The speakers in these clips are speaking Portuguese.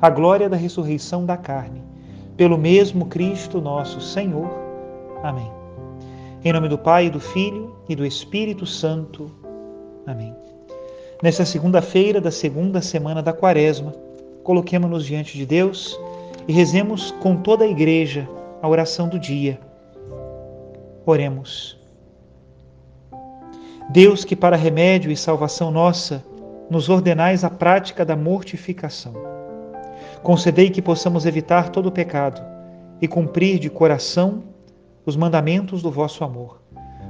a glória da ressurreição da carne, pelo mesmo Cristo nosso Senhor. Amém. Em nome do Pai, do Filho e do Espírito Santo. Amém. Nesta segunda-feira da segunda semana da Quaresma, coloquemos-nos diante de Deus e rezemos com toda a igreja a oração do dia. Oremos. Deus, que para remédio e salvação nossa nos ordenais a prática da mortificação Concedei que possamos evitar todo pecado e cumprir de coração os mandamentos do vosso amor.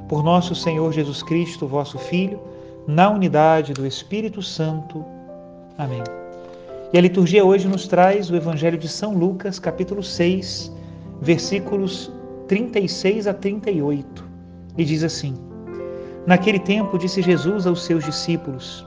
Por nosso Senhor Jesus Cristo, vosso Filho, na unidade do Espírito Santo. Amém. E a liturgia hoje nos traz o Evangelho de São Lucas, capítulo 6, versículos 36 a 38. E diz assim: Naquele tempo disse Jesus aos seus discípulos: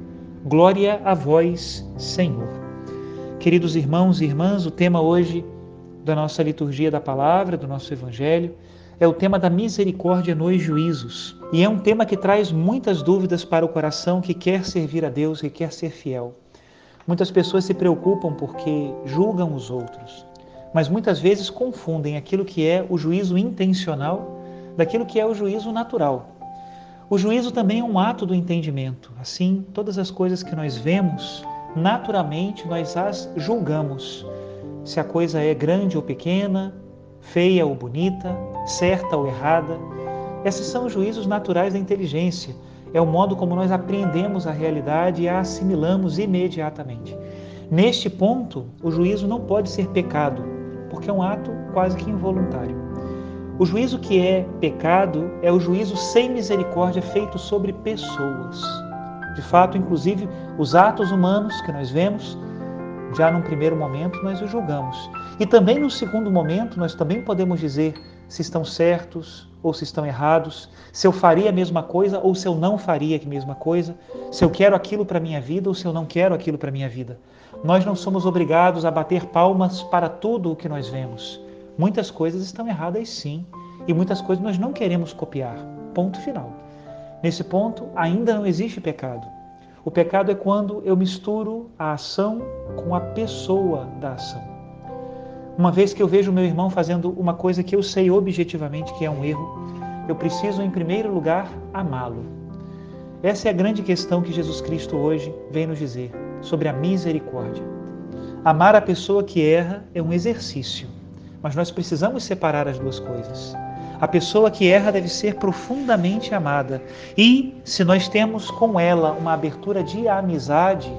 Glória a vós, Senhor. Queridos irmãos e irmãs, o tema hoje da nossa liturgia da palavra, do nosso evangelho, é o tema da misericórdia nos juízos. E é um tema que traz muitas dúvidas para o coração que quer servir a Deus, que quer ser fiel. Muitas pessoas se preocupam porque julgam os outros, mas muitas vezes confundem aquilo que é o juízo intencional daquilo que é o juízo natural. O juízo também é um ato do entendimento. Assim, todas as coisas que nós vemos, naturalmente nós as julgamos. Se a coisa é grande ou pequena, feia ou bonita, certa ou errada. Esses são os juízos naturais da inteligência. É o modo como nós apreendemos a realidade e a assimilamos imediatamente. Neste ponto, o juízo não pode ser pecado, porque é um ato quase que involuntário. O juízo que é pecado é o juízo sem misericórdia feito sobre pessoas. De fato, inclusive, os atos humanos que nós vemos, já num primeiro momento nós os julgamos. E também no segundo momento nós também podemos dizer se estão certos ou se estão errados, se eu faria a mesma coisa ou se eu não faria a mesma coisa, se eu quero aquilo para minha vida ou se eu não quero aquilo para minha vida. Nós não somos obrigados a bater palmas para tudo o que nós vemos. Muitas coisas estão erradas sim, e muitas coisas nós não queremos copiar. Ponto final. Nesse ponto, ainda não existe pecado. O pecado é quando eu misturo a ação com a pessoa da ação. Uma vez que eu vejo meu irmão fazendo uma coisa que eu sei objetivamente que é um erro, eu preciso, em primeiro lugar, amá-lo. Essa é a grande questão que Jesus Cristo hoje vem nos dizer sobre a misericórdia. Amar a pessoa que erra é um exercício mas nós precisamos separar as duas coisas. A pessoa que erra deve ser profundamente amada. E, se nós temos com ela uma abertura de amizade,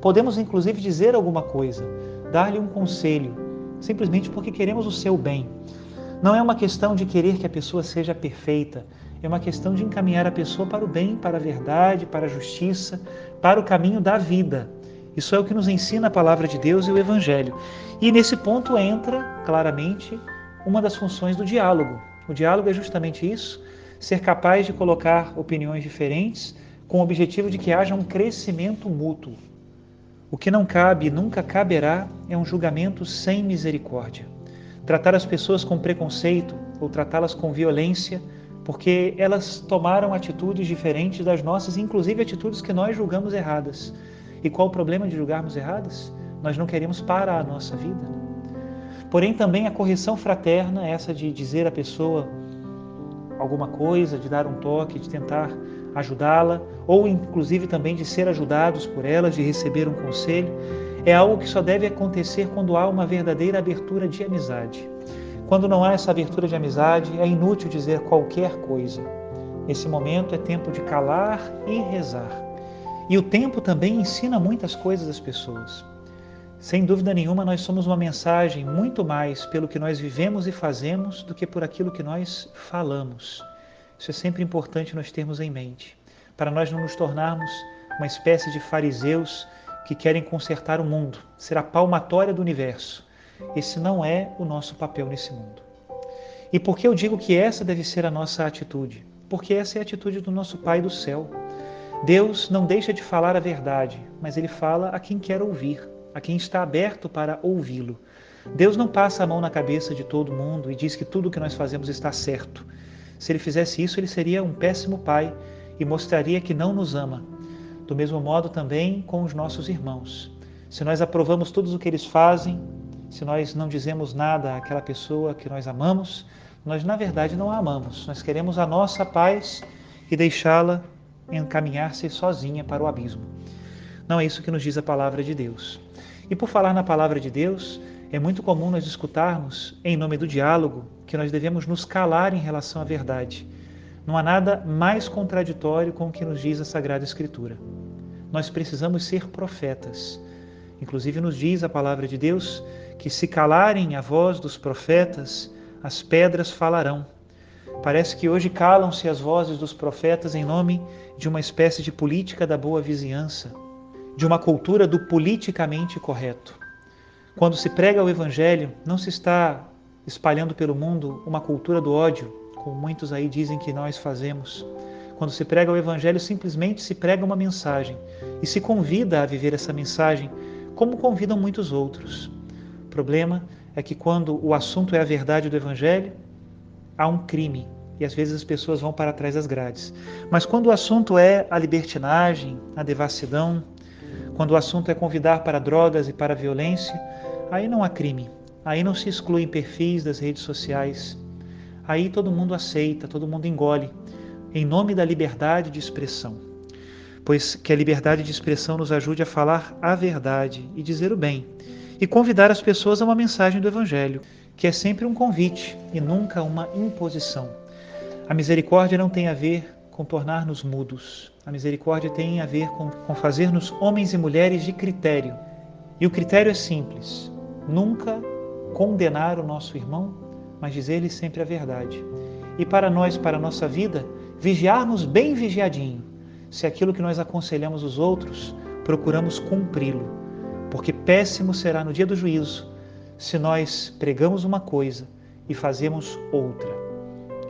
podemos inclusive dizer alguma coisa, dar-lhe um conselho, simplesmente porque queremos o seu bem. Não é uma questão de querer que a pessoa seja perfeita, é uma questão de encaminhar a pessoa para o bem, para a verdade, para a justiça, para o caminho da vida. Isso é o que nos ensina a palavra de Deus e o Evangelho. E nesse ponto entra claramente uma das funções do diálogo. O diálogo é justamente isso: ser capaz de colocar opiniões diferentes com o objetivo de que haja um crescimento mútuo. O que não cabe e nunca caberá é um julgamento sem misericórdia. Tratar as pessoas com preconceito ou tratá-las com violência, porque elas tomaram atitudes diferentes das nossas, inclusive atitudes que nós julgamos erradas. E qual o problema de julgarmos erradas? Nós não queremos parar a nossa vida. Porém, também a correção fraterna, essa de dizer à pessoa alguma coisa, de dar um toque, de tentar ajudá-la, ou inclusive também de ser ajudados por ela, de receber um conselho, é algo que só deve acontecer quando há uma verdadeira abertura de amizade. Quando não há essa abertura de amizade, é inútil dizer qualquer coisa. Nesse momento é tempo de calar e rezar. E o tempo também ensina muitas coisas às pessoas. Sem dúvida nenhuma, nós somos uma mensagem muito mais pelo que nós vivemos e fazemos do que por aquilo que nós falamos. Isso é sempre importante nós termos em mente, para nós não nos tornarmos uma espécie de fariseus que querem consertar o mundo, ser a palmatória do universo. Esse não é o nosso papel nesse mundo. E por que eu digo que essa deve ser a nossa atitude? Porque essa é a atitude do nosso Pai do céu. Deus não deixa de falar a verdade, mas ele fala a quem quer ouvir, a quem está aberto para ouvi-lo. Deus não passa a mão na cabeça de todo mundo e diz que tudo o que nós fazemos está certo. Se ele fizesse isso, ele seria um péssimo pai e mostraria que não nos ama. Do mesmo modo também com os nossos irmãos. Se nós aprovamos tudo o que eles fazem, se nós não dizemos nada àquela pessoa que nós amamos, nós na verdade não a amamos. Nós queremos a nossa paz e deixá-la encaminhar-se sozinha para o abismo. Não é isso que nos diz a palavra de Deus. E por falar na palavra de Deus, é muito comum nós escutarmos, em nome do diálogo, que nós devemos nos calar em relação à verdade. Não há nada mais contraditório com o que nos diz a Sagrada Escritura. Nós precisamos ser profetas. Inclusive, nos diz a palavra de Deus que, se calarem a voz dos profetas, as pedras falarão. Parece que hoje calam-se as vozes dos profetas em nome de uma espécie de política da boa vizinhança, de uma cultura do politicamente correto. Quando se prega o Evangelho, não se está espalhando pelo mundo uma cultura do ódio, como muitos aí dizem que nós fazemos. Quando se prega o Evangelho, simplesmente se prega uma mensagem e se convida a viver essa mensagem, como convidam muitos outros. O problema é que quando o assunto é a verdade do Evangelho, há um crime e às vezes as pessoas vão para trás das grades. Mas quando o assunto é a libertinagem, a devassidão, quando o assunto é convidar para drogas e para violência, aí não há crime, Aí não se excluem perfis das redes sociais. Aí todo mundo aceita, todo mundo engole, em nome da liberdade de expressão. Pois que a liberdade de expressão nos ajude a falar a verdade e dizer o bem, e convidar as pessoas a uma mensagem do Evangelho, que é sempre um convite e nunca uma imposição. A misericórdia não tem a ver com tornar-nos mudos. A misericórdia tem a ver com, com fazer-nos homens e mulheres de critério. E o critério é simples: nunca condenar o nosso irmão, mas dizer-lhe sempre a verdade. E para nós, para a nossa vida, vigiarmos bem vigiadinho se aquilo que nós aconselhamos os outros, procuramos cumpri-lo. Porque péssimo será no dia do juízo se nós pregamos uma coisa e fazemos outra.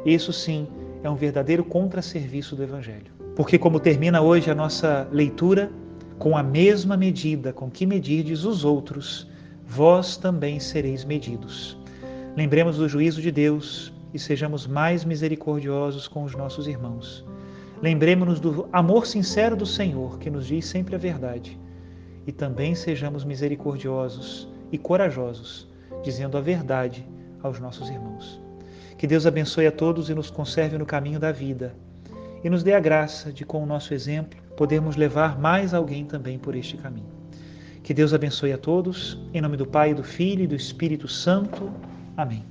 Isso sim é um verdadeiro contrasserviço do Evangelho. Porque, como termina hoje a nossa leitura, com a mesma medida com que medirdes os outros, vós também sereis medidos. Lembremos do juízo de Deus e sejamos mais misericordiosos com os nossos irmãos. Lembremos-nos do amor sincero do Senhor, que nos diz sempre a verdade. E também sejamos misericordiosos e corajosos, dizendo a verdade aos nossos irmãos. Que Deus abençoe a todos e nos conserve no caminho da vida. E nos dê a graça de, com o nosso exemplo, podermos levar mais alguém também por este caminho. Que Deus abençoe a todos, em nome do Pai, do Filho e do Espírito Santo. Amém.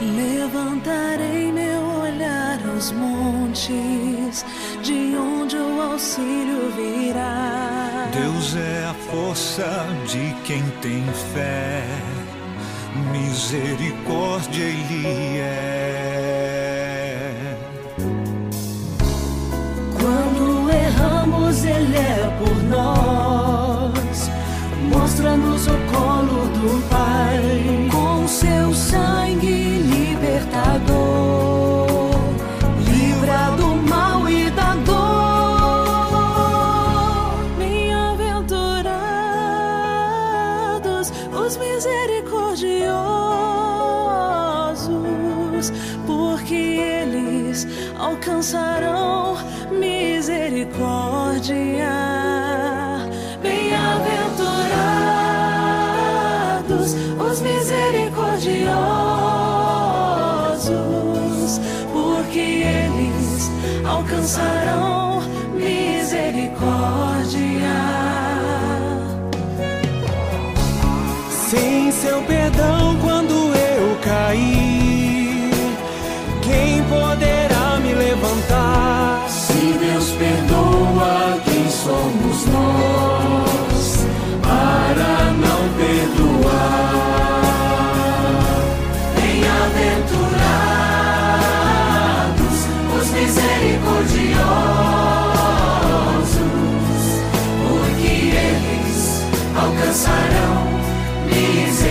Levantarei meu dos montes, de onde o auxílio virá. Deus é a força de quem tem fé, misericórdia Ele é. Quando erramos, Ele é por nós, mostra-nos o colo do Pai. alcançarão misericórdia. Sem seu perdão, quando eu caí.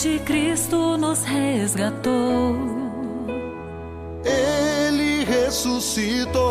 De Cristo nos resgatou. Ele ressuscitou